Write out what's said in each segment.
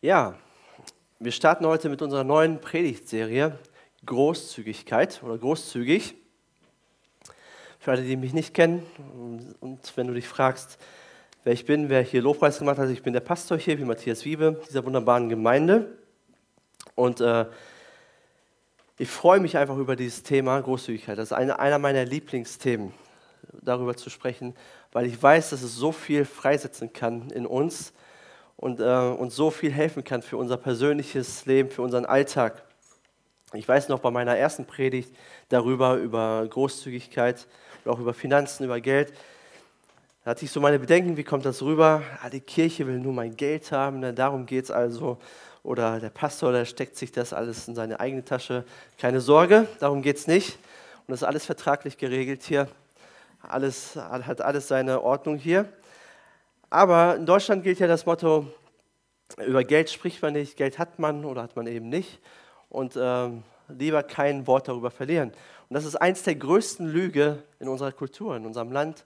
Ja, wir starten heute mit unserer neuen Predigtserie Großzügigkeit oder großzügig. Für alle, die mich nicht kennen und wenn du dich fragst, wer ich bin, wer hier Lobpreis gemacht hat, ich bin der Pastor hier, wie Matthias Wiebe, dieser wunderbaren Gemeinde. Und äh, ich freue mich einfach über dieses Thema Großzügigkeit. Das ist eine, einer meiner Lieblingsthemen, darüber zu sprechen, weil ich weiß, dass es so viel freisetzen kann in uns und äh, uns so viel helfen kann für unser persönliches Leben, für unseren Alltag. Ich weiß noch bei meiner ersten Predigt darüber, über Großzügigkeit auch über Finanzen, über Geld. Da hatte ich so meine Bedenken, wie kommt das rüber? Ah, die Kirche will nur mein Geld haben, ne? darum geht es also. Oder der Pastor, der steckt sich das alles in seine eigene Tasche. Keine Sorge, darum geht es nicht. Und das ist alles vertraglich geregelt hier. Alles, hat alles seine Ordnung hier. Aber in Deutschland gilt ja das Motto, über Geld spricht man nicht, Geld hat man oder hat man eben nicht. Und äh, lieber kein Wort darüber verlieren. Und das ist eins der größten Lüge in unserer Kultur, in unserem Land.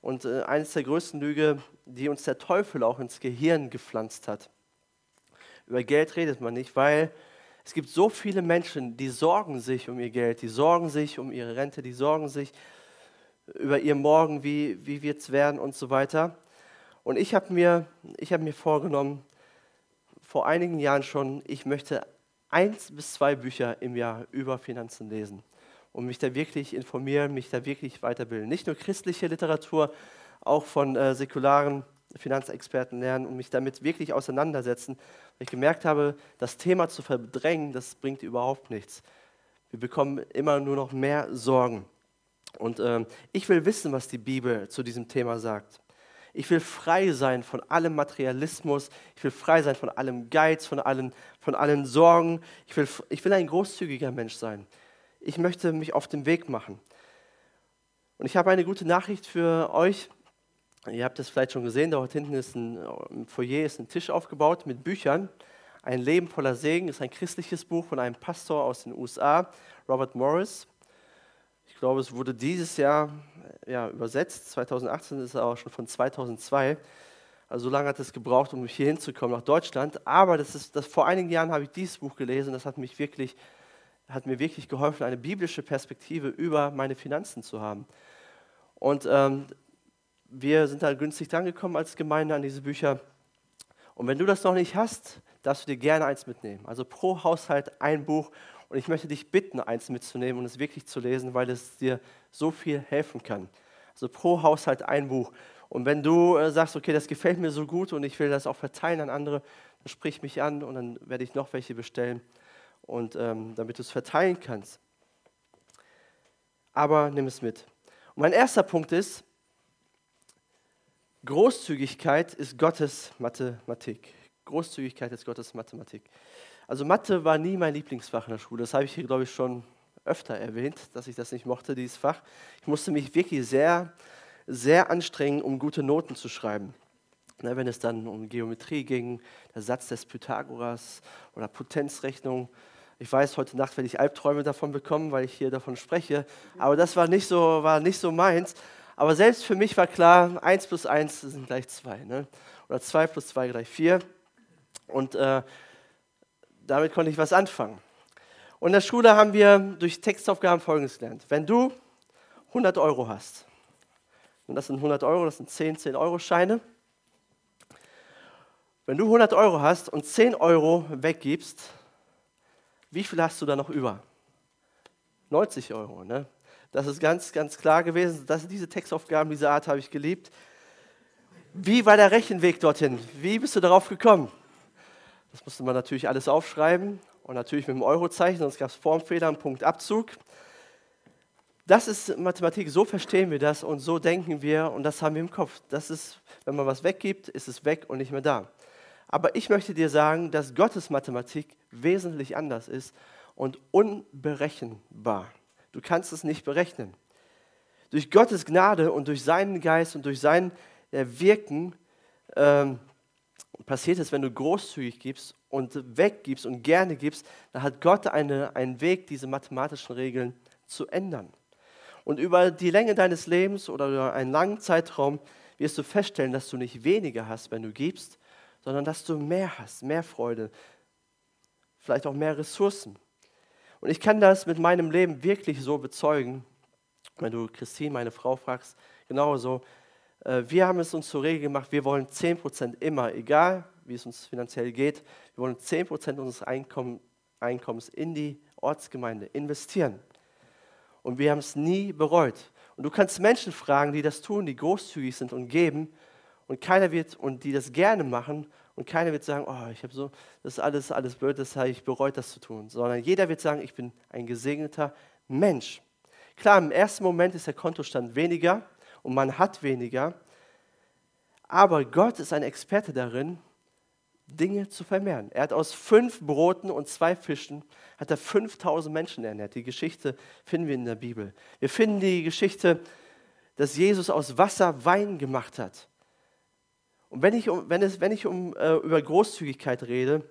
Und äh, eines der größten Lüge, die uns der Teufel auch ins Gehirn gepflanzt hat. Über Geld redet man nicht, weil es gibt so viele Menschen, die sorgen sich um ihr Geld, die sorgen sich um ihre Rente, die sorgen sich über ihr Morgen, wie, wie wird es werden und so weiter. Und ich habe mir, hab mir vorgenommen, vor einigen Jahren schon, ich möchte eins bis zwei Bücher im Jahr über Finanzen lesen und mich da wirklich informieren, mich da wirklich weiterbilden. Nicht nur christliche Literatur, auch von äh, säkularen Finanzexperten lernen und mich damit wirklich auseinandersetzen. Weil ich gemerkt habe, das Thema zu verdrängen, das bringt überhaupt nichts. Wir bekommen immer nur noch mehr Sorgen. Und äh, ich will wissen, was die Bibel zu diesem Thema sagt. Ich will frei sein von allem Materialismus. Ich will frei sein von allem Geiz, von allen, von allen Sorgen. Ich will, ich will ein großzügiger Mensch sein. Ich möchte mich auf den Weg machen. Und ich habe eine gute Nachricht für euch. Ihr habt es vielleicht schon gesehen, dort hinten ist ein, im Foyer ist ein Tisch aufgebaut mit Büchern. Ein Leben voller Segen ist ein christliches Buch von einem Pastor aus den USA, Robert Morris. Ich glaube, es wurde dieses Jahr ja, übersetzt. 2018 ist er auch schon von 2002. Also so lange hat es gebraucht, um hier hinzukommen nach Deutschland. Aber das ist, das, vor einigen Jahren habe ich dieses Buch gelesen. Das hat, mich wirklich, hat mir wirklich geholfen, eine biblische Perspektive über meine Finanzen zu haben. Und ähm, wir sind da günstig drangekommen als Gemeinde an diese Bücher. Und wenn du das noch nicht hast, darfst du dir gerne eins mitnehmen. Also pro Haushalt ein Buch. Und ich möchte dich bitten, eins mitzunehmen und es wirklich zu lesen, weil es dir so viel helfen kann. Also pro Haushalt ein Buch. Und wenn du äh, sagst, okay, das gefällt mir so gut und ich will das auch verteilen an andere, dann sprich mich an und dann werde ich noch welche bestellen, und ähm, damit du es verteilen kannst. Aber nimm es mit. Und mein erster Punkt ist, Großzügigkeit ist Gottes Mathematik. Großzügigkeit ist Gottes Mathematik. Also Mathe war nie mein Lieblingsfach in der Schule. Das habe ich hier, glaube ich, schon öfter erwähnt, dass ich das nicht mochte, dieses Fach. Ich musste mich wirklich sehr, sehr anstrengen, um gute Noten zu schreiben. Na, wenn es dann um Geometrie ging, der Satz des Pythagoras oder Potenzrechnung. Ich weiß, heute Nacht werde ich Albträume davon bekommen, weil ich hier davon spreche. Aber das war nicht so, war nicht so meins. Aber selbst für mich war klar, 1 plus 1 sind gleich 2. Ne? Oder 2 plus 2 gleich 4. Und äh, damit konnte ich was anfangen. Und in der Schule haben wir durch Textaufgaben Folgendes gelernt. Wenn du 100 Euro hast, und das sind 100 Euro, das sind 10 10-Euro-Scheine, wenn du 100 Euro hast und 10 Euro weggibst, wie viel hast du da noch über? 90 Euro. Ne? Das ist ganz, ganz klar gewesen. Das, diese Textaufgaben, diese Art habe ich geliebt. Wie war der Rechenweg dorthin? Wie bist du darauf gekommen? Das musste man natürlich alles aufschreiben und natürlich mit dem Eurozeichen, sonst gab es Formfehler, einen Punktabzug. Das ist Mathematik, so verstehen wir das und so denken wir und das haben wir im Kopf. Das ist, wenn man was weggibt, ist es weg und nicht mehr da. Aber ich möchte dir sagen, dass Gottes Mathematik wesentlich anders ist und unberechenbar. Du kannst es nicht berechnen. Durch Gottes Gnade und durch seinen Geist und durch sein Wirken ähm, passiert es, wenn du großzügig gibst und weggibst und gerne gibst, dann hat Gott eine, einen Weg, diese mathematischen Regeln zu ändern. Und über die Länge deines Lebens oder über einen langen Zeitraum wirst du feststellen, dass du nicht weniger hast, wenn du gibst, sondern dass du mehr hast, mehr Freude, vielleicht auch mehr Ressourcen. Und ich kann das mit meinem Leben wirklich so bezeugen, wenn du Christine, meine Frau, fragst, genauso. Äh, wir haben es uns zur Regel gemacht, wir wollen 10% immer, egal wie es uns finanziell geht, wir wollen 10% unseres Einkommen, Einkommens in die Ortsgemeinde investieren. Und wir haben es nie bereut. Und du kannst Menschen fragen, die das tun, die großzügig sind und geben, und keiner wird, und die das gerne machen, und keiner wird sagen, oh, ich habe so, das ist alles, alles blöd, das habe ich bereut, das zu tun. Sondern jeder wird sagen, ich bin ein gesegneter Mensch. Klar, im ersten Moment ist der Kontostand weniger und man hat weniger, aber Gott ist ein Experte darin, Dinge zu vermehren. Er hat aus fünf Broten und zwei Fischen hat er 5000 Menschen ernährt. Die Geschichte finden wir in der Bibel. Wir finden die Geschichte, dass Jesus aus Wasser Wein gemacht hat. Und wenn ich, wenn es, wenn ich um, äh, über Großzügigkeit rede,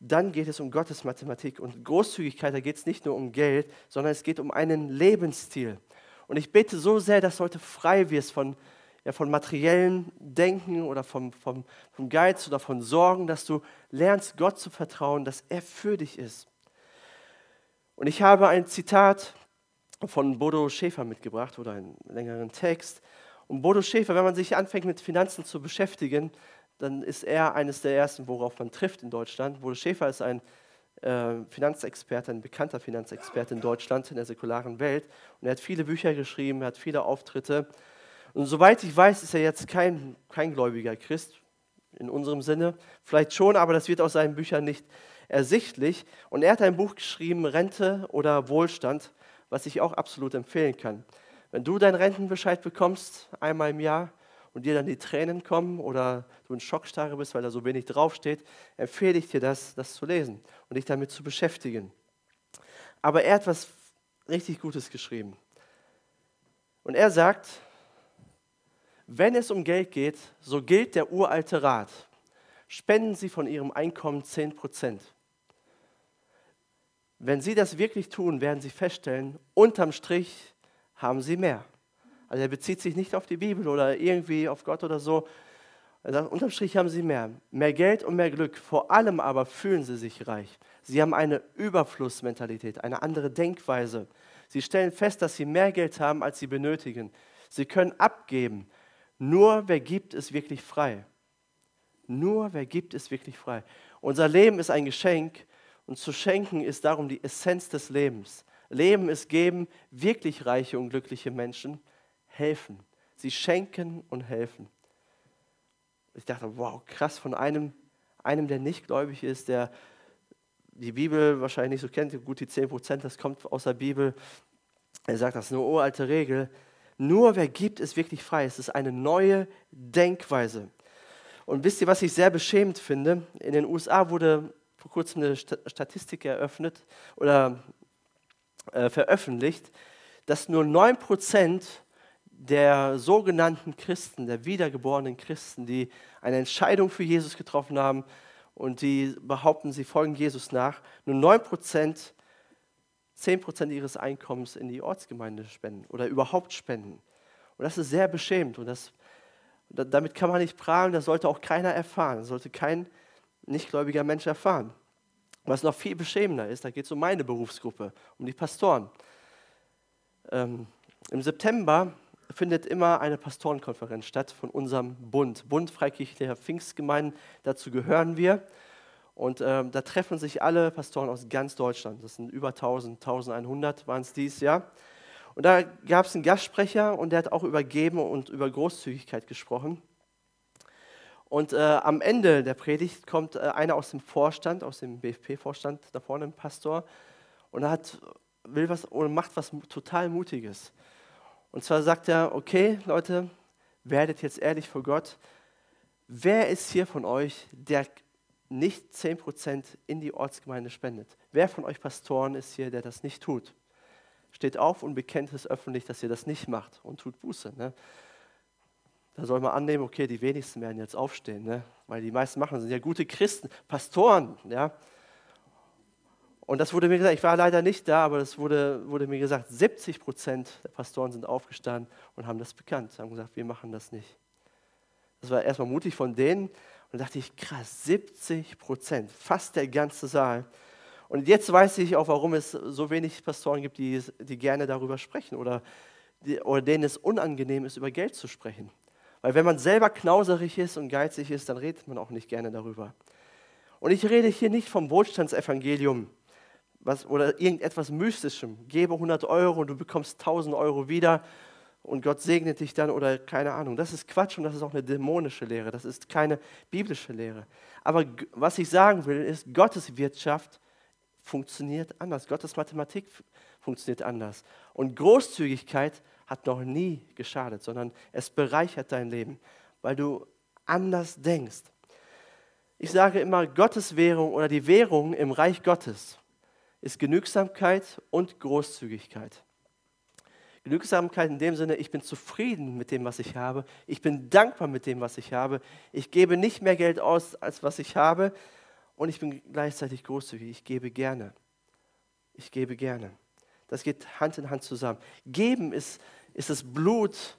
dann geht es um Gottes Mathematik. Und Großzügigkeit, da geht es nicht nur um Geld, sondern es geht um einen Lebensstil. Und ich bete so sehr, dass du heute frei wirst von, ja, von materiellen Denken oder vom, vom, vom Geiz oder von Sorgen, dass du lernst, Gott zu vertrauen, dass er für dich ist. Und ich habe ein Zitat von Bodo Schäfer mitgebracht oder einen längeren Text. Und Bodo Schäfer, wenn man sich anfängt mit Finanzen zu beschäftigen, dann ist er eines der ersten, worauf man trifft in Deutschland. Bodo Schäfer ist ein Finanzexperte, ein bekannter Finanzexperte in Deutschland, in der säkularen Welt. Und er hat viele Bücher geschrieben, er hat viele Auftritte. Und soweit ich weiß, ist er jetzt kein, kein gläubiger Christ in unserem Sinne. Vielleicht schon, aber das wird aus seinen Büchern nicht ersichtlich. Und er hat ein Buch geschrieben, Rente oder Wohlstand, was ich auch absolut empfehlen kann. Wenn du deinen Rentenbescheid bekommst, einmal im Jahr, und dir dann die Tränen kommen oder du in Schockstarre bist, weil da so wenig draufsteht, empfehle ich dir das, das zu lesen und dich damit zu beschäftigen. Aber er hat was richtig Gutes geschrieben. Und er sagt, wenn es um Geld geht, so gilt der uralte Rat. Spenden Sie von Ihrem Einkommen 10 Prozent. Wenn Sie das wirklich tun, werden Sie feststellen, unterm Strich haben sie mehr. Also er bezieht sich nicht auf die Bibel oder irgendwie auf Gott oder so. Er sagt, unterm Strich haben sie mehr. Mehr Geld und mehr Glück. Vor allem aber fühlen sie sich reich. Sie haben eine Überflussmentalität, eine andere Denkweise. Sie stellen fest, dass sie mehr Geld haben, als sie benötigen. Sie können abgeben. Nur wer gibt, ist wirklich frei. Nur wer gibt, ist wirklich frei. Unser Leben ist ein Geschenk und zu schenken ist darum die Essenz des Lebens. Leben ist geben, wirklich reiche und glückliche Menschen helfen. Sie schenken und helfen. Ich dachte, wow, krass, von einem, einem, der nicht gläubig ist, der die Bibel wahrscheinlich nicht so kennt, gut die 10 Prozent, das kommt aus der Bibel. Er sagt, das ist eine uralte Regel. Nur wer gibt, ist wirklich frei. Es ist eine neue Denkweise. Und wisst ihr, was ich sehr beschämend finde? In den USA wurde vor kurzem eine Statistik eröffnet oder äh, veröffentlicht, dass nur 9% der sogenannten Christen, der wiedergeborenen Christen, die eine Entscheidung für Jesus getroffen haben und die behaupten, sie folgen Jesus nach, nur 9%, 10% ihres Einkommens in die Ortsgemeinde spenden oder überhaupt spenden. Und das ist sehr beschämend und das, damit kann man nicht prahlen, das sollte auch keiner erfahren, das sollte kein nichtgläubiger Mensch erfahren. Was noch viel beschämender ist, da geht es um meine Berufsgruppe, um die Pastoren. Ähm, Im September findet immer eine Pastorenkonferenz statt von unserem Bund, Bund Freikirchlicher Pfingstgemeinden. Dazu gehören wir. Und ähm, da treffen sich alle Pastoren aus ganz Deutschland. Das sind über 1000, 1100 waren es dieses Jahr. Und da gab es einen Gastsprecher und der hat auch über Geben und über Großzügigkeit gesprochen. Und äh, am Ende der Predigt kommt äh, einer aus dem Vorstand, aus dem BFP-Vorstand, da vorne ein Pastor, und er hat, will was oder macht was total Mutiges. Und zwar sagt er: Okay, Leute, werdet jetzt ehrlich vor Gott. Wer ist hier von euch, der nicht 10% in die Ortsgemeinde spendet? Wer von euch Pastoren ist hier, der das nicht tut? Steht auf und bekennt es öffentlich, dass ihr das nicht macht und tut Buße. Ne? Da soll man annehmen, okay, die wenigsten werden jetzt aufstehen, ne? weil die meisten machen, sind ja gute Christen, Pastoren. Ja? Und das wurde mir gesagt, ich war leider nicht da, aber es wurde, wurde mir gesagt, 70 Prozent der Pastoren sind aufgestanden und haben das bekannt, haben gesagt, wir machen das nicht. Das war erstmal mutig von denen. Und Und da dachte ich, krass, 70 Prozent, fast der ganze Saal. Und jetzt weiß ich auch, warum es so wenig Pastoren gibt, die, die gerne darüber sprechen oder, die, oder denen es unangenehm ist, über Geld zu sprechen. Weil wenn man selber knauserig ist und geizig ist, dann redet man auch nicht gerne darüber. Und ich rede hier nicht vom Wohlstandsevangelium was, oder irgendetwas Mystischem. Gebe 100 Euro und du bekommst 1000 Euro wieder und Gott segnet dich dann oder keine Ahnung. Das ist Quatsch und das ist auch eine dämonische Lehre. Das ist keine biblische Lehre. Aber was ich sagen will, ist, Gottes Wirtschaft funktioniert anders. Gottes Mathematik funktioniert anders. Und Großzügigkeit hat noch nie geschadet, sondern es bereichert dein Leben, weil du anders denkst. Ich sage immer, Gottes Währung oder die Währung im Reich Gottes ist Genügsamkeit und Großzügigkeit. Genügsamkeit in dem Sinne, ich bin zufrieden mit dem, was ich habe. Ich bin dankbar mit dem, was ich habe. Ich gebe nicht mehr Geld aus, als was ich habe. Und ich bin gleichzeitig großzügig. Ich gebe gerne. Ich gebe gerne. Das geht Hand in Hand zusammen. Geben ist, ist das Blut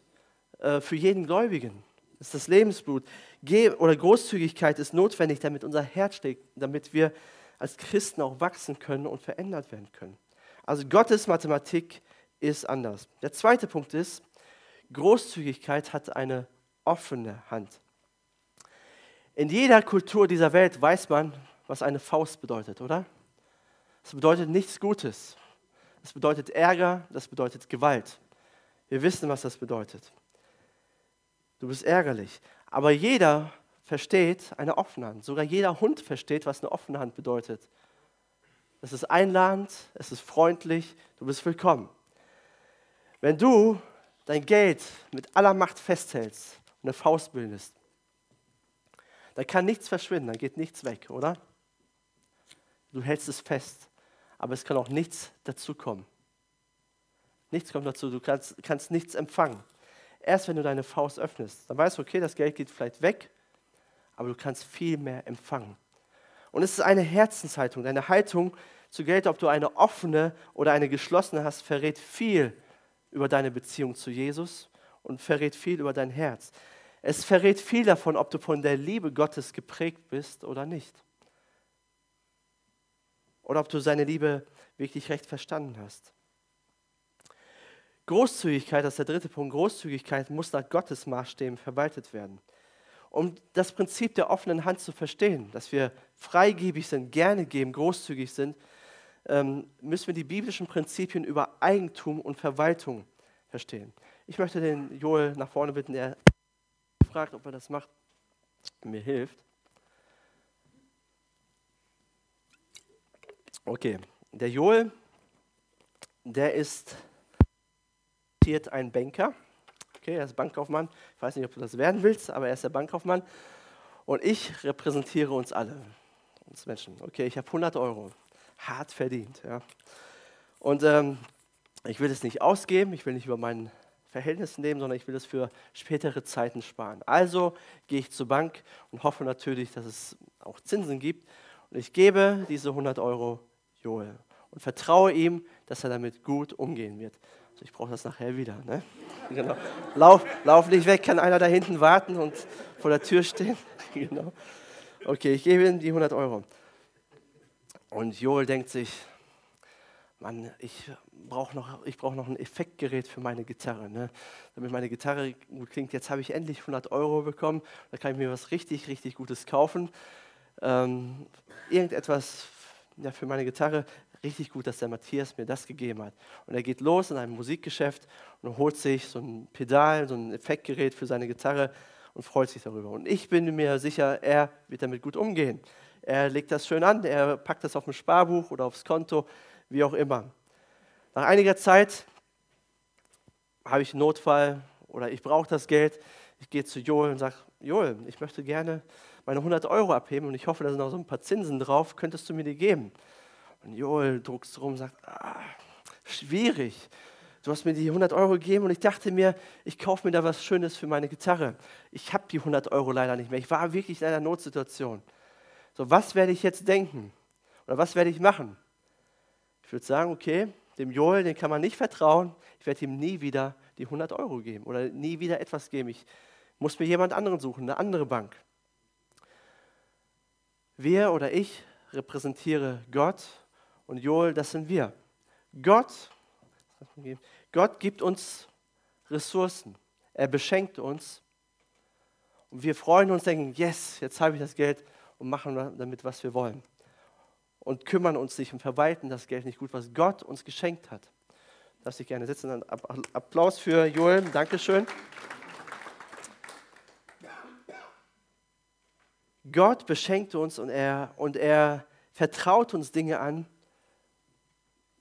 äh, für jeden Gläubigen. Ist das Lebensblut. Ge oder Großzügigkeit ist notwendig, damit unser Herz steht, damit wir als Christen auch wachsen können und verändert werden können. Also Gottes Mathematik ist anders. Der zweite Punkt ist, Großzügigkeit hat eine offene Hand. In jeder Kultur dieser Welt weiß man, was eine Faust bedeutet, oder? Es bedeutet nichts Gutes. Es bedeutet Ärger, das bedeutet Gewalt. Wir wissen, was das bedeutet. Du bist ärgerlich. Aber jeder versteht eine offene Hand. Sogar jeder Hund versteht, was eine offene Hand bedeutet. Es ist einladend, es ist freundlich, du bist willkommen. Wenn du dein Geld mit aller Macht festhältst und eine Faust bildest, dann kann nichts verschwinden, dann geht nichts weg, oder? Du hältst es fest, aber es kann auch nichts dazukommen. Nichts kommt dazu, du kannst, kannst nichts empfangen. Erst wenn du deine Faust öffnest, dann weißt du, okay, das Geld geht vielleicht weg, aber du kannst viel mehr empfangen. Und es ist eine Herzenshaltung, deine Haltung zu Geld, ob du eine offene oder eine geschlossene hast, verrät viel über deine Beziehung zu Jesus und verrät viel über dein Herz. Es verrät viel davon, ob du von der Liebe Gottes geprägt bist oder nicht. Oder ob du seine Liebe wirklich recht verstanden hast. Großzügigkeit, das ist der dritte Punkt, Großzügigkeit muss nach Gottes Maßstäben verwaltet werden. Um das Prinzip der offenen Hand zu verstehen, dass wir freigebig sind, gerne geben, großzügig sind, ähm, müssen wir die biblischen Prinzipien über Eigentum und Verwaltung verstehen. Ich möchte den Joel nach vorne bitten, der fragt, ob er das macht, mir hilft. Okay, der Joel, der ist ein Banker. Okay, er ist Bankkaufmann. Ich weiß nicht, ob du das werden willst, aber er ist der Bankkaufmann. Und ich repräsentiere uns alle, uns Menschen. Okay, ich habe 100 Euro hart verdient. Ja. Und ähm, ich will es nicht ausgeben, ich will nicht über mein Verhältnis leben, sondern ich will es für spätere Zeiten sparen. Also gehe ich zur Bank und hoffe natürlich, dass es auch Zinsen gibt. Und ich gebe diese 100 Euro Joel und vertraue ihm, dass er damit gut umgehen wird. Also ich brauche das nachher wieder. Ne? Genau. Lauf, lauf nicht weg, kann einer da hinten warten und vor der Tür stehen. genau. Okay, ich gebe ihm die 100 Euro. Und Joel denkt sich, Mann, ich brauche noch, brauch noch ein Effektgerät für meine Gitarre. Ne? Damit meine Gitarre gut klingt. Jetzt habe ich endlich 100 Euro bekommen. Da kann ich mir was richtig, richtig Gutes kaufen. Ähm, irgendetwas ja, für meine Gitarre. Richtig gut, dass der Matthias mir das gegeben hat. Und er geht los in ein Musikgeschäft und holt sich so ein Pedal, so ein Effektgerät für seine Gitarre und freut sich darüber. Und ich bin mir sicher, er wird damit gut umgehen. Er legt das schön an, er packt das auf ein Sparbuch oder aufs Konto, wie auch immer. Nach einiger Zeit habe ich einen Notfall oder ich brauche das Geld. Ich gehe zu Joel und sage, Joel, ich möchte gerne meine 100 Euro abheben und ich hoffe, da sind noch so ein paar Zinsen drauf. Könntest du mir die geben? Und Joel druckt rum und sagt, ah, schwierig. Du hast mir die 100 Euro gegeben und ich dachte mir, ich kaufe mir da was Schönes für meine Gitarre. Ich habe die 100 Euro leider nicht mehr. Ich war wirklich in einer Notsituation. So, was werde ich jetzt denken? Oder was werde ich machen? Ich würde sagen, okay, dem Joel, den kann man nicht vertrauen. Ich werde ihm nie wieder die 100 Euro geben oder nie wieder etwas geben. Ich muss mir jemand anderen suchen, eine andere Bank. Wir oder ich repräsentiere Gott und Joel, das sind wir. Gott, Gott gibt uns Ressourcen. Er beschenkt uns. Und wir freuen uns, denken, yes, jetzt habe ich das Geld und machen damit, was wir wollen. Und kümmern uns nicht und verwalten das Geld nicht gut, was Gott uns geschenkt hat. Darf ich gerne sitzen. Applaus für Joel. Dankeschön. Gott beschenkt uns und er, und er vertraut uns Dinge an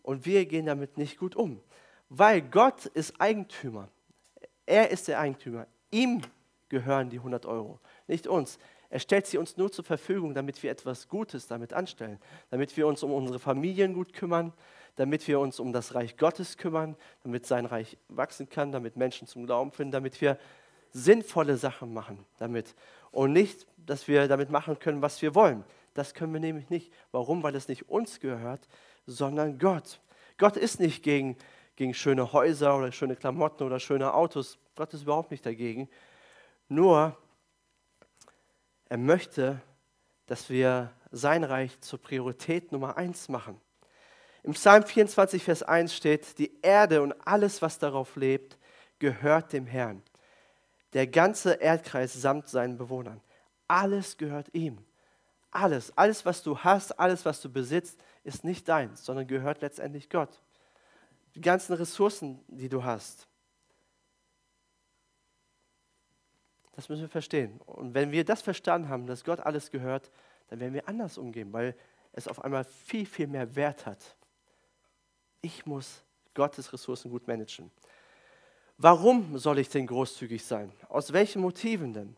und wir gehen damit nicht gut um. Weil Gott ist Eigentümer. Er ist der Eigentümer. Ihm gehören die 100 Euro, nicht uns. Er stellt sie uns nur zur Verfügung, damit wir etwas Gutes damit anstellen, damit wir uns um unsere Familien gut kümmern, damit wir uns um das Reich Gottes kümmern, damit sein Reich wachsen kann, damit Menschen zum Glauben finden, damit wir sinnvolle Sachen machen damit und nicht, dass wir damit machen können, was wir wollen. Das können wir nämlich nicht. Warum? Weil es nicht uns gehört, sondern Gott. Gott ist nicht gegen, gegen schöne Häuser oder schöne Klamotten oder schöne Autos. Gott ist überhaupt nicht dagegen. Nur, er möchte, dass wir sein Reich zur Priorität Nummer eins machen. Im Psalm 24, Vers 1 steht, die Erde und alles, was darauf lebt, gehört dem Herrn. Der ganze Erdkreis samt seinen Bewohnern. Alles gehört ihm. Alles, alles, was du hast, alles, was du besitzt, ist nicht deins, sondern gehört letztendlich Gott. Die ganzen Ressourcen, die du hast. Das müssen wir verstehen. Und wenn wir das verstanden haben, dass Gott alles gehört, dann werden wir anders umgehen, weil es auf einmal viel, viel mehr Wert hat. Ich muss Gottes Ressourcen gut managen. Warum soll ich denn großzügig sein? Aus welchen Motiven denn?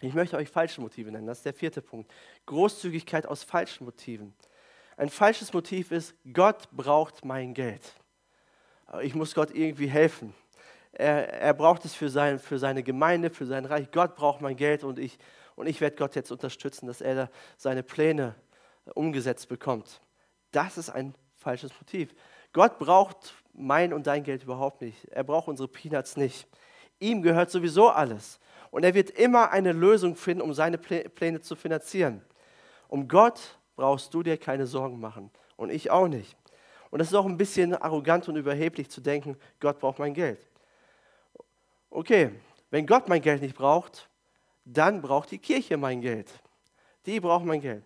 Ich möchte euch falsche Motive nennen. Das ist der vierte Punkt. Großzügigkeit aus falschen Motiven. Ein falsches Motiv ist, Gott braucht mein Geld. Ich muss Gott irgendwie helfen. Er, er braucht es für, sein, für seine Gemeinde, für sein Reich. Gott braucht mein Geld und ich, und ich werde Gott jetzt unterstützen, dass er seine Pläne umgesetzt bekommt. Das ist ein falsches Motiv. Gott braucht mein und dein Geld überhaupt nicht. Er braucht unsere Peanuts nicht. Ihm gehört sowieso alles. Und er wird immer eine Lösung finden, um seine Pläne zu finanzieren. Um Gott brauchst du dir keine Sorgen machen. Und ich auch nicht. Und es ist auch ein bisschen arrogant und überheblich zu denken, Gott braucht mein Geld. Okay, wenn Gott mein Geld nicht braucht, dann braucht die Kirche mein Geld. Die braucht mein Geld.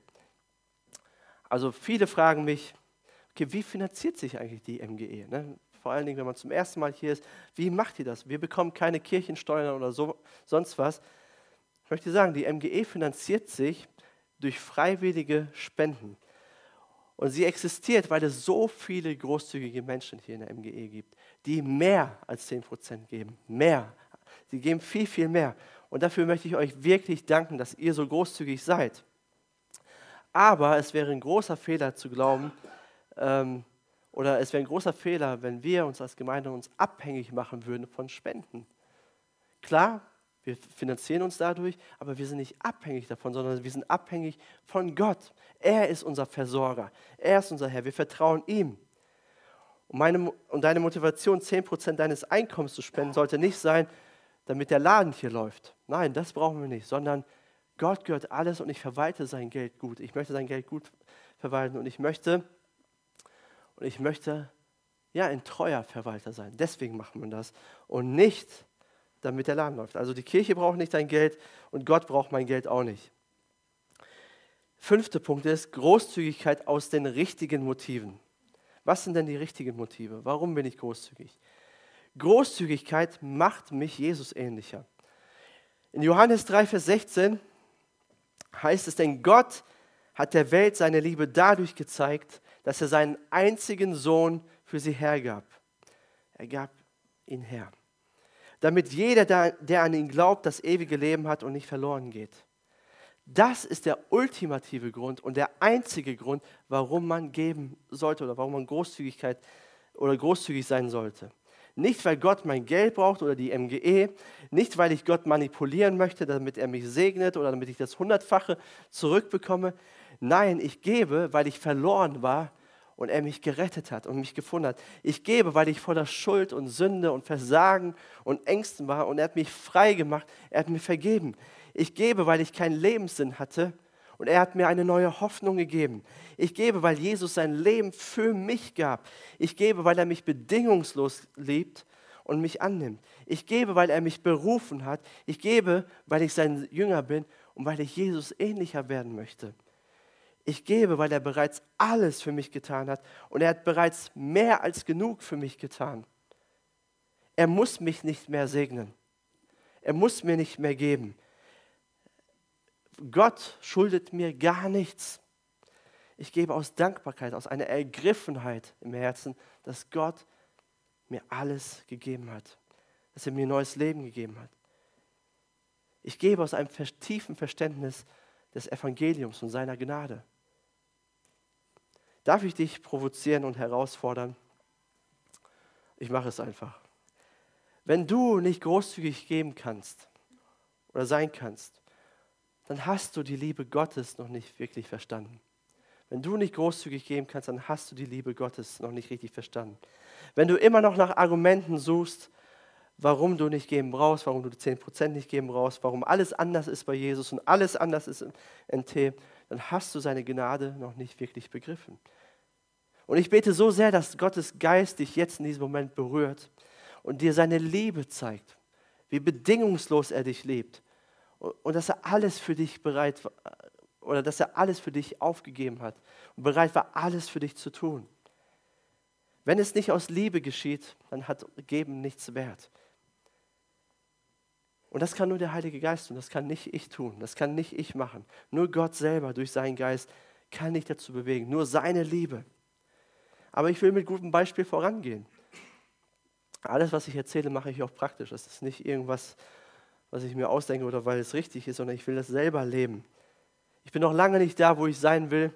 Also viele fragen mich, okay, wie finanziert sich eigentlich die MGE? Ne? Vor allen Dingen, wenn man zum ersten Mal hier ist, wie macht ihr das? Wir bekommen keine Kirchensteuern oder so, sonst was. Ich möchte sagen, die MGE finanziert sich durch freiwillige Spenden. Und sie existiert, weil es so viele großzügige Menschen hier in der MGE gibt, die mehr als 10% geben. Mehr. Sie geben viel, viel mehr. Und dafür möchte ich euch wirklich danken, dass ihr so großzügig seid. Aber es wäre ein großer Fehler zu glauben, ähm, oder es wäre ein großer Fehler, wenn wir uns als Gemeinde uns abhängig machen würden von Spenden. Klar, wir finanzieren uns dadurch, aber wir sind nicht abhängig davon, sondern wir sind abhängig von Gott. Er ist unser Versorger. Er ist unser Herr. Wir vertrauen ihm. Und, meine, und deine Motivation, 10% deines Einkommens zu spenden, sollte nicht sein, damit der Laden hier läuft. Nein, das brauchen wir nicht, sondern Gott gehört alles und ich verwalte sein Geld gut. Ich möchte sein Geld gut verwalten und ich möchte, und ich möchte ja ein treuer Verwalter sein. Deswegen macht man das und nicht, damit der Laden läuft. Also die Kirche braucht nicht dein Geld und Gott braucht mein Geld auch nicht. Fünfter Punkt ist Großzügigkeit aus den richtigen Motiven. Was sind denn die richtigen Motive? Warum bin ich großzügig? Großzügigkeit macht mich Jesus ähnlicher. In Johannes 3, Vers 16 heißt es, denn Gott hat der Welt seine Liebe dadurch gezeigt, dass er seinen einzigen Sohn für sie hergab. Er gab ihn her. Damit jeder, der an ihn glaubt, das ewige Leben hat und nicht verloren geht. Das ist der ultimative Grund und der einzige Grund, warum man geben sollte oder warum man Großzügigkeit oder großzügig sein sollte. Nicht, weil Gott mein Geld braucht oder die MGE, nicht, weil ich Gott manipulieren möchte, damit er mich segnet oder damit ich das Hundertfache zurückbekomme. Nein, ich gebe, weil ich verloren war und er mich gerettet hat und mich gefunden hat. Ich gebe, weil ich voller Schuld und Sünde und Versagen und Ängsten war und er hat mich frei gemacht, er hat mir vergeben. Ich gebe, weil ich keinen Lebenssinn hatte Und er hat mir eine neue Hoffnung gegeben. Ich gebe, weil Jesus sein Leben für mich gab. Ich gebe, weil er mich bedingungslos liebt und mich annimmt. Ich gebe, weil er mich berufen hat. Ich gebe, weil ich sein Jünger bin und weil ich Jesus ähnlicher werden möchte. Ich gebe, weil er bereits alles für mich getan hat und er hat bereits mehr als genug für mich getan. Er muss mich nicht mehr segnen. Er muss mir nicht mehr geben. Gott schuldet mir gar nichts. Ich gebe aus Dankbarkeit, aus einer Ergriffenheit im Herzen, dass Gott mir alles gegeben hat, dass er mir neues Leben gegeben hat. Ich gebe aus einem tiefen Verständnis des Evangeliums und seiner Gnade. Darf ich dich provozieren und herausfordern? Ich mache es einfach. Wenn du nicht großzügig geben kannst oder sein kannst, dann hast du die Liebe Gottes noch nicht wirklich verstanden. Wenn du nicht großzügig geben kannst, dann hast du die Liebe Gottes noch nicht richtig verstanden. Wenn du immer noch nach Argumenten suchst, warum du nicht geben brauchst, warum du die 10% nicht geben brauchst, warum alles anders ist bei Jesus und alles anders ist im NT, dann hast du seine Gnade noch nicht wirklich begriffen. Und ich bete so sehr, dass Gottes Geist dich jetzt in diesem Moment berührt und dir seine Liebe zeigt, wie bedingungslos er dich liebt und dass er alles für dich bereit war, oder dass er alles für dich aufgegeben hat und bereit war, alles für dich zu tun. Wenn es nicht aus Liebe geschieht, dann hat Geben nichts wert. Und das kann nur der Heilige Geist tun, das kann nicht ich tun, das kann nicht ich machen. Nur Gott selber durch seinen Geist kann dich dazu bewegen, nur seine Liebe. Aber ich will mit gutem Beispiel vorangehen. Alles, was ich erzähle, mache ich auch praktisch. Das ist nicht irgendwas, was ich mir ausdenke oder weil es richtig ist, sondern ich will das selber leben. Ich bin noch lange nicht da, wo ich sein will.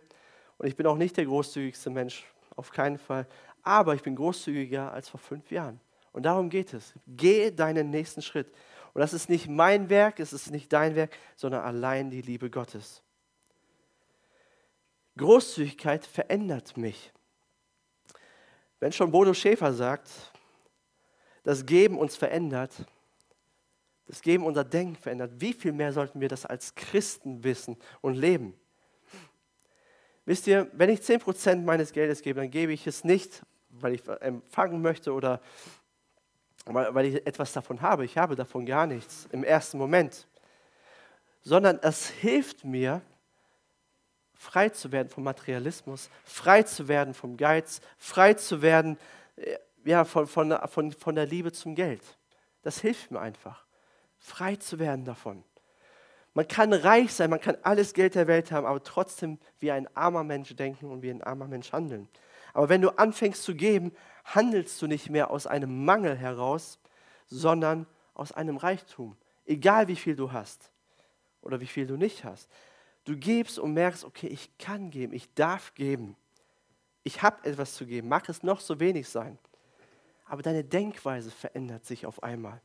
Und ich bin auch nicht der großzügigste Mensch, auf keinen Fall. Aber ich bin großzügiger als vor fünf Jahren. Und darum geht es. Geh deinen nächsten Schritt. Und das ist nicht mein Werk, es ist nicht dein Werk, sondern allein die Liebe Gottes. Großzügigkeit verändert mich. Wenn schon Bodo Schäfer sagt, das Geben uns verändert, das Geben unser Denken verändert, wie viel mehr sollten wir das als Christen wissen und leben? Wisst ihr, wenn ich 10% meines Geldes gebe, dann gebe ich es nicht, weil ich empfangen möchte oder weil ich etwas davon habe. Ich habe davon gar nichts im ersten Moment. Sondern es hilft mir, frei zu werden vom Materialismus, frei zu werden vom Geiz, frei zu werden äh, ja, von, von, von, von der Liebe zum Geld. Das hilft mir einfach, frei zu werden davon. Man kann reich sein, man kann alles Geld der Welt haben, aber trotzdem wie ein armer Mensch denken und wie ein armer Mensch handeln. Aber wenn du anfängst zu geben, handelst du nicht mehr aus einem Mangel heraus, sondern aus einem Reichtum. Egal wie viel du hast oder wie viel du nicht hast. Du gibst und merkst, okay, ich kann geben, ich darf geben. Ich habe etwas zu geben, mag es noch so wenig sein aber deine Denkweise verändert sich auf einmal.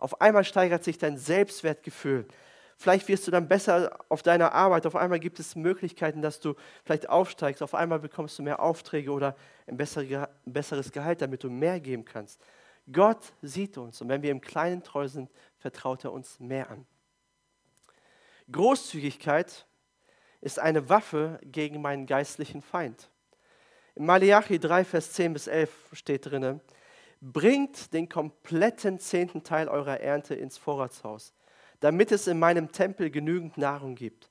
Auf einmal steigert sich dein Selbstwertgefühl. Vielleicht wirst du dann besser auf deiner Arbeit. Auf einmal gibt es Möglichkeiten, dass du vielleicht aufsteigst. Auf einmal bekommst du mehr Aufträge oder ein besseres Gehalt, damit du mehr geben kannst. Gott sieht uns und wenn wir im Kleinen treu sind, vertraut er uns mehr an. Großzügigkeit ist eine Waffe gegen meinen geistlichen Feind. In Malachi 3, Vers 10 bis 11 steht drin, Bringt den kompletten zehnten Teil eurer Ernte ins Vorratshaus, damit es in meinem Tempel genügend Nahrung gibt.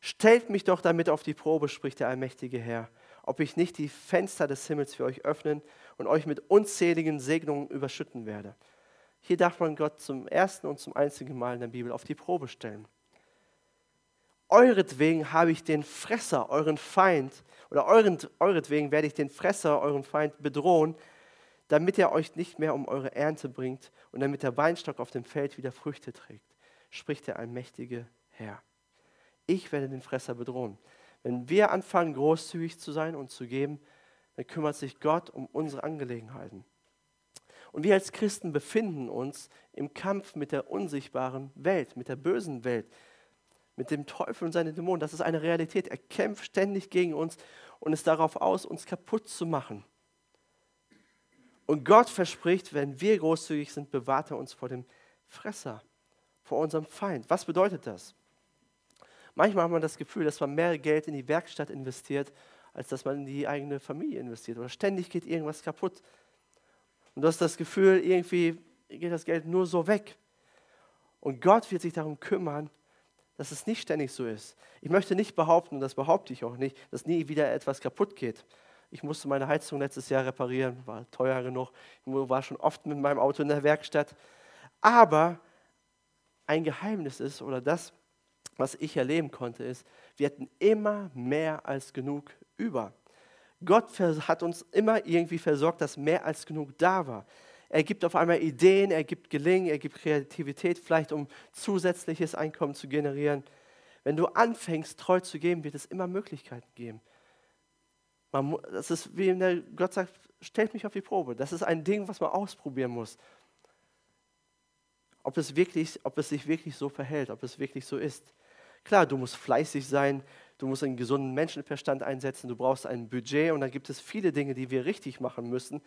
Stellt mich doch damit auf die Probe, spricht der allmächtige Herr, ob ich nicht die Fenster des Himmels für euch öffnen und euch mit unzähligen Segnungen überschütten werde. Hier darf man Gott zum ersten und zum einzigen Mal in der Bibel auf die Probe stellen. Euretwegen habe ich den Fresser, euren Feind, oder euretwegen werde ich den Fresser, euren Feind bedrohen, damit er euch nicht mehr um eure Ernte bringt und damit der Weinstock auf dem Feld wieder Früchte trägt, spricht der allmächtige Herr. Ich werde den Fresser bedrohen. Wenn wir anfangen, großzügig zu sein und zu geben, dann kümmert sich Gott um unsere Angelegenheiten. Und wir als Christen befinden uns im Kampf mit der unsichtbaren Welt, mit der bösen Welt, mit dem Teufel und seinen Dämonen. Das ist eine Realität. Er kämpft ständig gegen uns und ist darauf aus, uns kaputt zu machen. Und Gott verspricht, wenn wir großzügig sind, bewahrt er uns vor dem Fresser, vor unserem Feind. Was bedeutet das? Manchmal hat man das Gefühl, dass man mehr Geld in die Werkstatt investiert, als dass man in die eigene Familie investiert. Oder ständig geht irgendwas kaputt. Und du hast das Gefühl, irgendwie geht das Geld nur so weg. Und Gott wird sich darum kümmern, dass es nicht ständig so ist. Ich möchte nicht behaupten, und das behaupte ich auch nicht, dass nie wieder etwas kaputt geht. Ich musste meine Heizung letztes Jahr reparieren, war teuer genug. Ich war schon oft mit meinem Auto in der Werkstatt. Aber ein Geheimnis ist, oder das, was ich erleben konnte, ist, wir hatten immer mehr als genug über. Gott hat uns immer irgendwie versorgt, dass mehr als genug da war. Er gibt auf einmal Ideen, er gibt Gelingen, er gibt Kreativität, vielleicht um zusätzliches Einkommen zu generieren. Wenn du anfängst, treu zu geben, wird es immer Möglichkeiten geben. Man, das ist wie der, Gott sagt, stellt mich auf die Probe. Das ist ein Ding, was man ausprobieren muss. Ob es, wirklich, ob es sich wirklich so verhält, ob es wirklich so ist. Klar, du musst fleißig sein, du musst einen gesunden Menschenverstand einsetzen, du brauchst ein Budget und dann gibt es viele Dinge, die wir richtig machen müssen.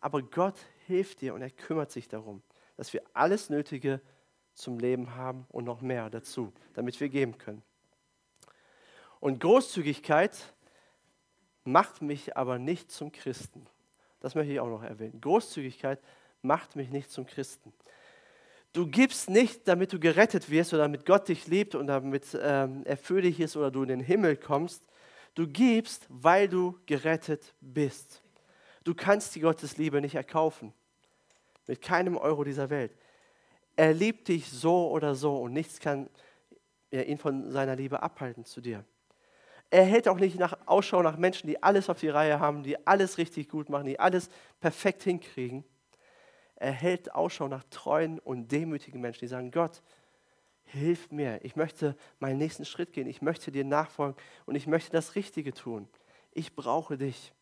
Aber Gott hilft dir und er kümmert sich darum, dass wir alles Nötige zum Leben haben und noch mehr dazu, damit wir geben können. Und Großzügigkeit macht mich aber nicht zum Christen. Das möchte ich auch noch erwähnen. Großzügigkeit macht mich nicht zum Christen. Du gibst nicht, damit du gerettet wirst oder damit Gott dich liebt und damit ähm, er für dich ist oder du in den Himmel kommst. Du gibst, weil du gerettet bist. Du kannst die Gottesliebe nicht erkaufen. Mit keinem Euro dieser Welt. Er liebt dich so oder so und nichts kann ihn von seiner Liebe abhalten zu dir. Er hält auch nicht nach Ausschau nach Menschen, die alles auf die Reihe haben, die alles richtig gut machen, die alles perfekt hinkriegen. Er hält Ausschau nach treuen und demütigen Menschen, die sagen, Gott, hilf mir. Ich möchte meinen nächsten Schritt gehen. Ich möchte dir nachfolgen und ich möchte das Richtige tun. Ich brauche dich.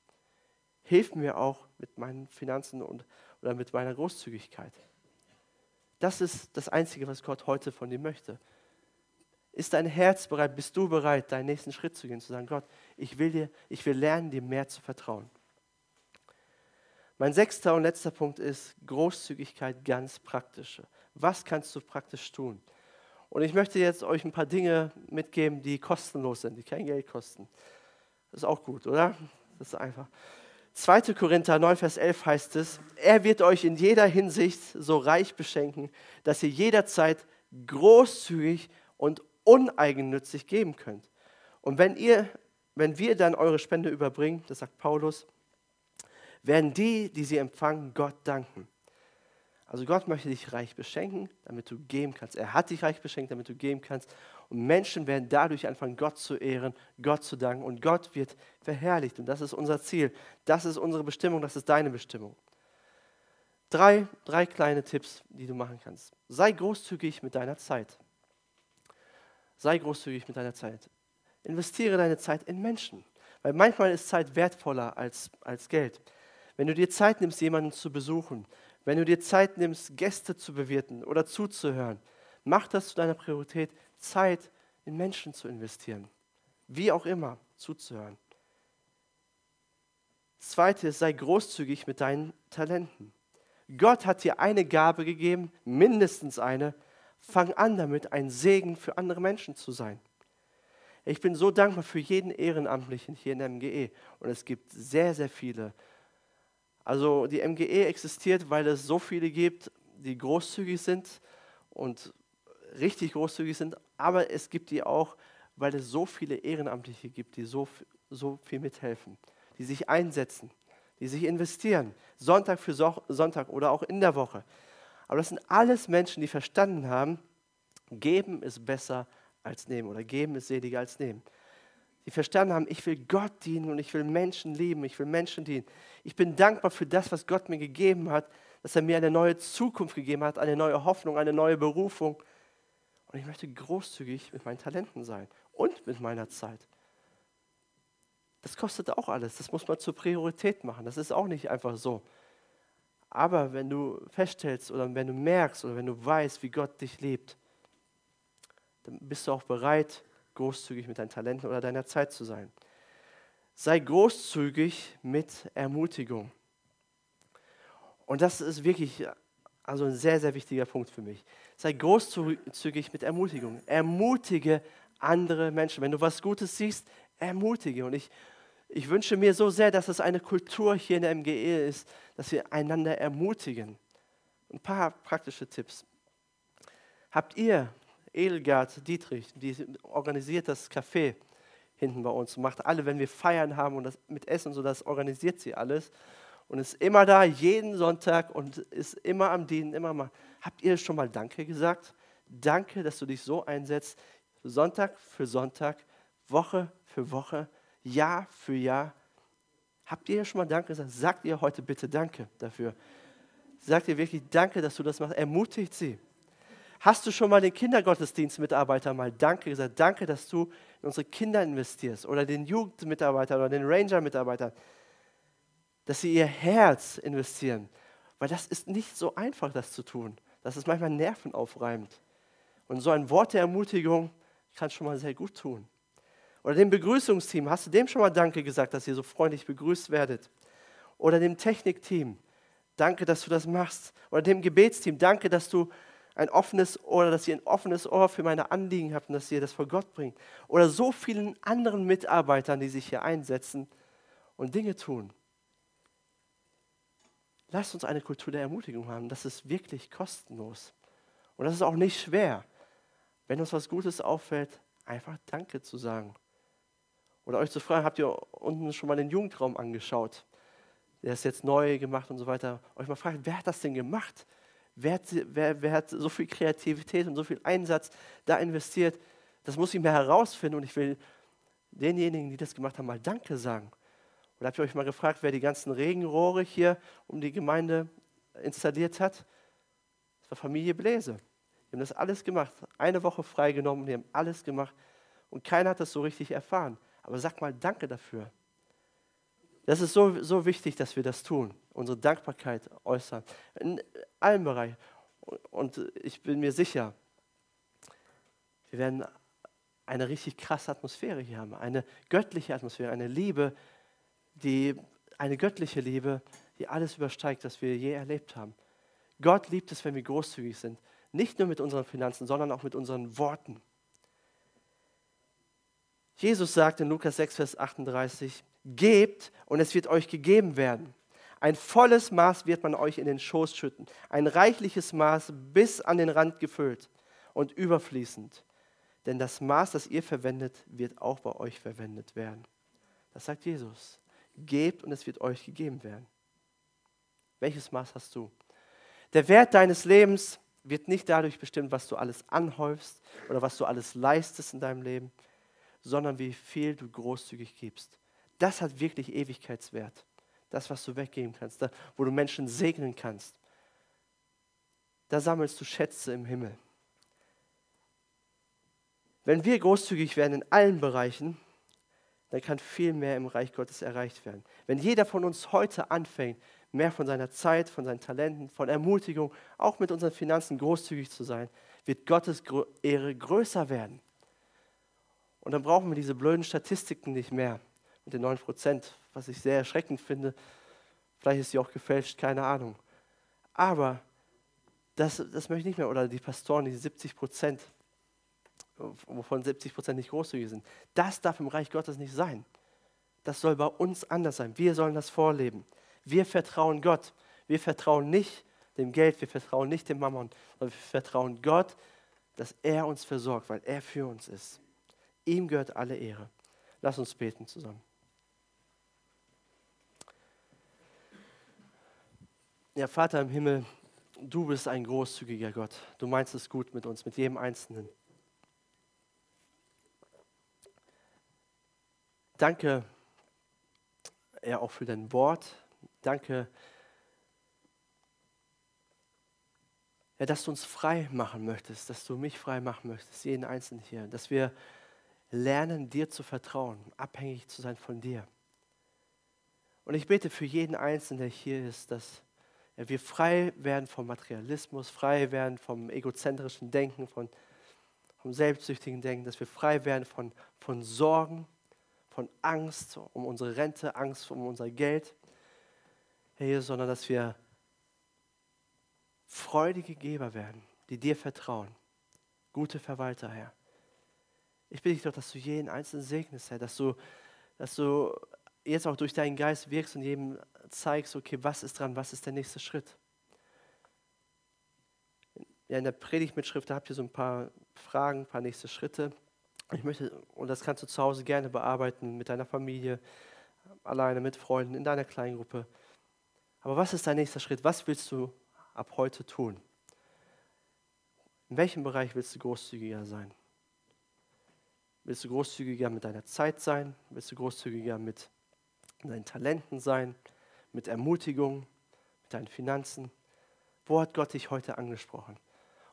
Hilf mir auch mit meinen Finanzen und, oder mit meiner Großzügigkeit. Das ist das Einzige, was Gott heute von dir möchte. Ist dein Herz bereit? Bist du bereit, deinen nächsten Schritt zu gehen, zu sagen, Gott, ich will dir, ich will lernen, dir mehr zu vertrauen. Mein sechster und letzter Punkt ist Großzügigkeit ganz praktische. Was kannst du praktisch tun? Und ich möchte jetzt euch ein paar Dinge mitgeben, die kostenlos sind, die kein Geld kosten. Das ist auch gut, oder? Das ist einfach. 2. Korinther 9, Vers 11 heißt es, er wird euch in jeder Hinsicht so reich beschenken, dass ihr jederzeit großzügig und uneigennützig geben könnt. Und wenn, ihr, wenn wir dann eure Spende überbringen, das sagt Paulus, werden die, die sie empfangen, Gott danken. Also Gott möchte dich reich beschenken, damit du geben kannst. Er hat dich reich beschenkt, damit du geben kannst. Und Menschen werden dadurch anfangen, Gott zu ehren, Gott zu danken. Und Gott wird verherrlicht. Und das ist unser Ziel. Das ist unsere Bestimmung, das ist deine Bestimmung. Drei, drei kleine Tipps, die du machen kannst. Sei großzügig mit deiner Zeit. Sei großzügig mit deiner Zeit. Investiere deine Zeit in Menschen. Weil manchmal ist Zeit wertvoller als, als Geld. Wenn du dir Zeit nimmst, jemanden zu besuchen, wenn du dir Zeit nimmst, Gäste zu bewirten oder zuzuhören, mach das zu deiner Priorität, Zeit in Menschen zu investieren. Wie auch immer, zuzuhören. Zweites, sei großzügig mit deinen Talenten. Gott hat dir eine Gabe gegeben, mindestens eine, Fang an damit, ein Segen für andere Menschen zu sein. Ich bin so dankbar für jeden Ehrenamtlichen hier in der MGE. Und es gibt sehr, sehr viele. Also die MGE existiert, weil es so viele gibt, die großzügig sind und richtig großzügig sind. Aber es gibt die auch, weil es so viele Ehrenamtliche gibt, die so, so viel mithelfen, die sich einsetzen, die sich investieren, Sonntag für Sonntag oder auch in der Woche. Aber das sind alles Menschen, die verstanden haben, geben ist besser als nehmen oder geben ist seliger als nehmen. Die verstanden haben, ich will Gott dienen und ich will Menschen lieben, ich will Menschen dienen. Ich bin dankbar für das, was Gott mir gegeben hat, dass er mir eine neue Zukunft gegeben hat, eine neue Hoffnung, eine neue Berufung. Und ich möchte großzügig mit meinen Talenten sein und mit meiner Zeit. Das kostet auch alles. Das muss man zur Priorität machen. Das ist auch nicht einfach so. Aber wenn du feststellst oder wenn du merkst oder wenn du weißt, wie Gott dich liebt, dann bist du auch bereit, großzügig mit deinen Talenten oder deiner Zeit zu sein. Sei großzügig mit Ermutigung. Und das ist wirklich also ein sehr, sehr wichtiger Punkt für mich. Sei großzügig mit Ermutigung. Ermutige andere Menschen. Wenn du was Gutes siehst, ermutige. Und ich, ich wünsche mir so sehr, dass es eine Kultur hier in der MGE ist, dass wir einander ermutigen. Ein paar praktische Tipps. Habt ihr, Edelgard Dietrich, die organisiert das Café hinten bei uns, macht alle, wenn wir Feiern haben und das mit Essen und so, das organisiert sie alles und ist immer da, jeden Sonntag und ist immer am Dienen, immer mal. Habt ihr schon mal Danke gesagt? Danke, dass du dich so einsetzt, Sonntag für Sonntag, Woche für Woche, Jahr für Jahr. Habt ihr schon mal Danke gesagt? Sagt ihr heute bitte Danke dafür. Sagt ihr wirklich Danke, dass du das machst. Ermutigt sie. Hast du schon mal den Kindergottesdienstmitarbeiter mal Danke gesagt? Danke, dass du in unsere Kinder investierst oder den Jugendmitarbeiter oder den Ranger-Mitarbeiter, dass sie ihr Herz investieren. Weil das ist nicht so einfach, das zu tun. Das ist manchmal nervenaufreibend. Und so ein Wort der Ermutigung kann schon mal sehr gut tun. Oder dem Begrüßungsteam, hast du dem schon mal Danke gesagt, dass ihr so freundlich begrüßt werdet? Oder dem Technikteam, danke, dass du das machst. Oder dem Gebetsteam, danke, dass du ein offenes Ohr, dass ihr ein offenes Ohr für meine Anliegen habt und dass ihr das vor Gott bringt. Oder so vielen anderen Mitarbeitern, die sich hier einsetzen und Dinge tun. Lasst uns eine Kultur der Ermutigung haben. Das ist wirklich kostenlos. Und das ist auch nicht schwer. Wenn uns was Gutes auffällt, einfach Danke zu sagen. Oder euch zu fragen, habt ihr unten schon mal den Jugendraum angeschaut? Der ist jetzt neu gemacht und so weiter. Euch mal fragen, wer hat das denn gemacht? Wer hat, wer, wer hat so viel Kreativität und so viel Einsatz da investiert? Das muss ich mir herausfinden und ich will denjenigen, die das gemacht haben, mal Danke sagen. Oder habt ihr euch mal gefragt, wer die ganzen Regenrohre hier um die Gemeinde installiert hat? Das war Familie Bläse. Die haben das alles gemacht. Eine Woche freigenommen, die haben alles gemacht. Und keiner hat das so richtig erfahren. Aber sag mal Danke dafür. Das ist so, so wichtig, dass wir das tun, unsere Dankbarkeit äußern. In allen Bereichen. Und ich bin mir sicher, wir werden eine richtig krasse Atmosphäre hier haben. Eine göttliche Atmosphäre, eine Liebe, die, eine göttliche Liebe, die alles übersteigt, was wir je erlebt haben. Gott liebt es, wenn wir großzügig sind. Nicht nur mit unseren Finanzen, sondern auch mit unseren Worten. Jesus sagt in Lukas 6, Vers 38, Gebt und es wird euch gegeben werden. Ein volles Maß wird man euch in den Schoß schütten, ein reichliches Maß bis an den Rand gefüllt und überfließend. Denn das Maß, das ihr verwendet, wird auch bei euch verwendet werden. Das sagt Jesus. Gebt und es wird euch gegeben werden. Welches Maß hast du? Der Wert deines Lebens wird nicht dadurch bestimmt, was du alles anhäufst oder was du alles leistest in deinem Leben, sondern wie viel du großzügig gibst. Das hat wirklich Ewigkeitswert. Das, was du weggeben kannst, da, wo du Menschen segnen kannst. Da sammelst du Schätze im Himmel. Wenn wir großzügig werden in allen Bereichen, dann kann viel mehr im Reich Gottes erreicht werden. Wenn jeder von uns heute anfängt, mehr von seiner Zeit, von seinen Talenten, von Ermutigung, auch mit unseren Finanzen großzügig zu sein, wird Gottes Ehre größer werden. Und dann brauchen wir diese blöden Statistiken nicht mehr mit den 9 Prozent, was ich sehr erschreckend finde. Vielleicht ist sie auch gefälscht, keine Ahnung. Aber das, das möchte ich nicht mehr. Oder die Pastoren, die 70 Prozent, wovon 70 Prozent nicht großzügig sind. Das darf im Reich Gottes nicht sein. Das soll bei uns anders sein. Wir sollen das vorleben. Wir vertrauen Gott. Wir vertrauen nicht dem Geld, wir vertrauen nicht dem Mammon, sondern wir vertrauen Gott, dass er uns versorgt, weil er für uns ist. Ihm gehört alle Ehre. Lass uns beten zusammen. Ja, Vater im Himmel, du bist ein großzügiger Gott. Du meinst es gut mit uns, mit jedem Einzelnen. Danke, ja, auch für dein Wort. Danke, ja, dass du uns frei machen möchtest, dass du mich frei machen möchtest, jeden Einzelnen hier, dass wir lernen, dir zu vertrauen, abhängig zu sein von dir. Und ich bete für jeden Einzelnen, der hier ist, dass ja, wir frei werden vom Materialismus, frei werden vom egozentrischen Denken, von, vom selbstsüchtigen Denken, dass wir frei werden von, von Sorgen, von Angst um unsere Rente, Angst um unser Geld, Herr Jesus, sondern dass wir freudige Geber werden, die dir vertrauen. Gute Verwalter, Herr. Ich bitte dich doch, dass du jeden Einzelnen segnest, Herr, dass du, dass du jetzt auch durch deinen Geist wirkst und jedem zeigst, okay, was ist dran, was ist der nächste Schritt. Ja, in der Predigtmitschrift, habt ihr so ein paar Fragen, ein paar nächste Schritte. Ich möchte, und das kannst du zu Hause gerne bearbeiten, mit deiner Familie, alleine, mit Freunden, in deiner Kleingruppe. Aber was ist dein nächster Schritt? Was willst du ab heute tun? In welchem Bereich willst du großzügiger sein? Willst du großzügiger mit deiner Zeit sein? Willst du großzügiger mit deinen Talenten sein? Mit Ermutigung? Mit deinen Finanzen? Wo hat Gott dich heute angesprochen?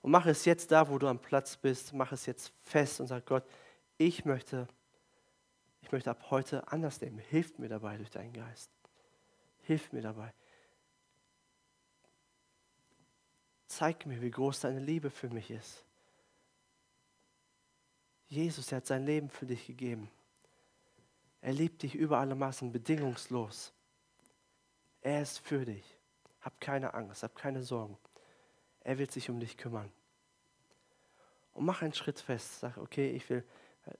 Und mach es jetzt da, wo du am Platz bist, mach es jetzt fest und sag Gott, ich möchte, ich möchte ab heute anders leben. Hilf mir dabei durch deinen Geist. Hilf mir dabei. Zeig mir, wie groß deine Liebe für mich ist. Jesus, er hat sein Leben für dich gegeben. Er liebt dich über alle Maßen bedingungslos. Er ist für dich. Hab keine Angst, hab keine Sorgen. Er wird sich um dich kümmern. Und mach einen Schritt fest. Sag, okay, ich will,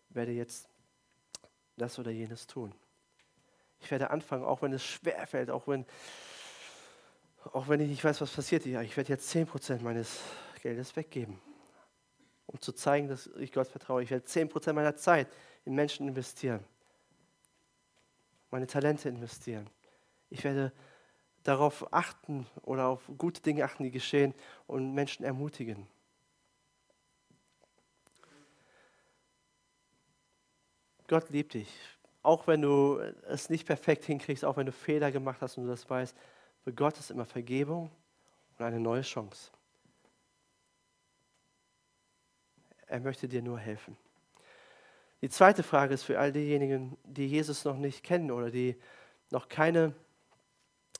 werde jetzt das oder jenes tun. Ich werde anfangen, auch wenn es schwer fällt, auch wenn, auch wenn ich nicht weiß, was passiert. Ich werde jetzt 10% meines Geldes weggeben, um zu zeigen, dass ich Gott vertraue. Ich werde 10% meiner Zeit in Menschen investieren, meine Talente investieren. Ich werde darauf achten oder auf gute Dinge achten, die geschehen und Menschen ermutigen. Gott liebt dich. Auch wenn du es nicht perfekt hinkriegst, auch wenn du Fehler gemacht hast und du das weißt, für Gott ist immer Vergebung und eine neue Chance. Er möchte dir nur helfen. Die zweite Frage ist für all diejenigen, die Jesus noch nicht kennen oder die noch keine,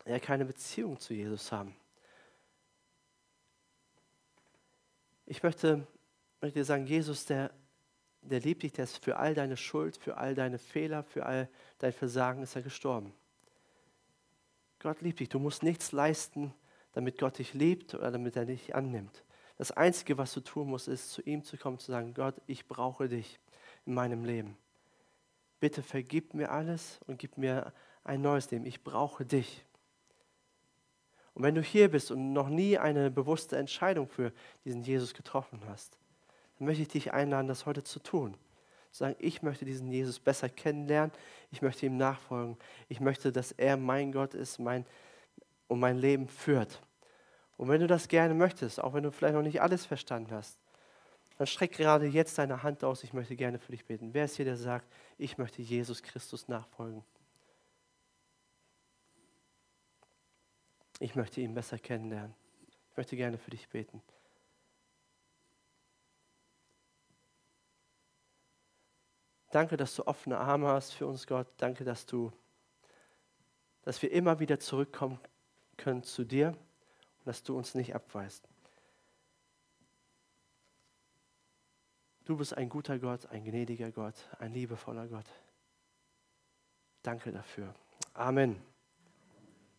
ja, keine Beziehung zu Jesus haben. Ich möchte, möchte dir sagen, Jesus, der der liebt dich, der ist für all deine Schuld, für all deine Fehler, für all dein Versagen ist er gestorben. Gott liebt dich. Du musst nichts leisten, damit Gott dich liebt oder damit er dich annimmt. Das Einzige, was du tun musst, ist zu ihm zu kommen, zu sagen, Gott, ich brauche dich in meinem Leben. Bitte vergib mir alles und gib mir ein neues Leben. Ich brauche dich. Und wenn du hier bist und noch nie eine bewusste Entscheidung für diesen Jesus getroffen hast, dann möchte ich dich einladen, das heute zu tun. Zu sagen, ich möchte diesen Jesus besser kennenlernen, ich möchte ihm nachfolgen, ich möchte, dass er mein Gott ist mein, und mein Leben führt. Und wenn du das gerne möchtest, auch wenn du vielleicht noch nicht alles verstanden hast, dann streck gerade jetzt deine Hand aus, ich möchte gerne für dich beten. Wer ist hier, der sagt, ich möchte Jesus Christus nachfolgen? Ich möchte ihn besser kennenlernen. Ich möchte gerne für dich beten. Danke, dass du offene Arme hast für uns, Gott. Danke, dass du, dass wir immer wieder zurückkommen können zu dir und dass du uns nicht abweist. Du bist ein guter Gott, ein gnädiger Gott, ein liebevoller Gott. Danke dafür. Amen.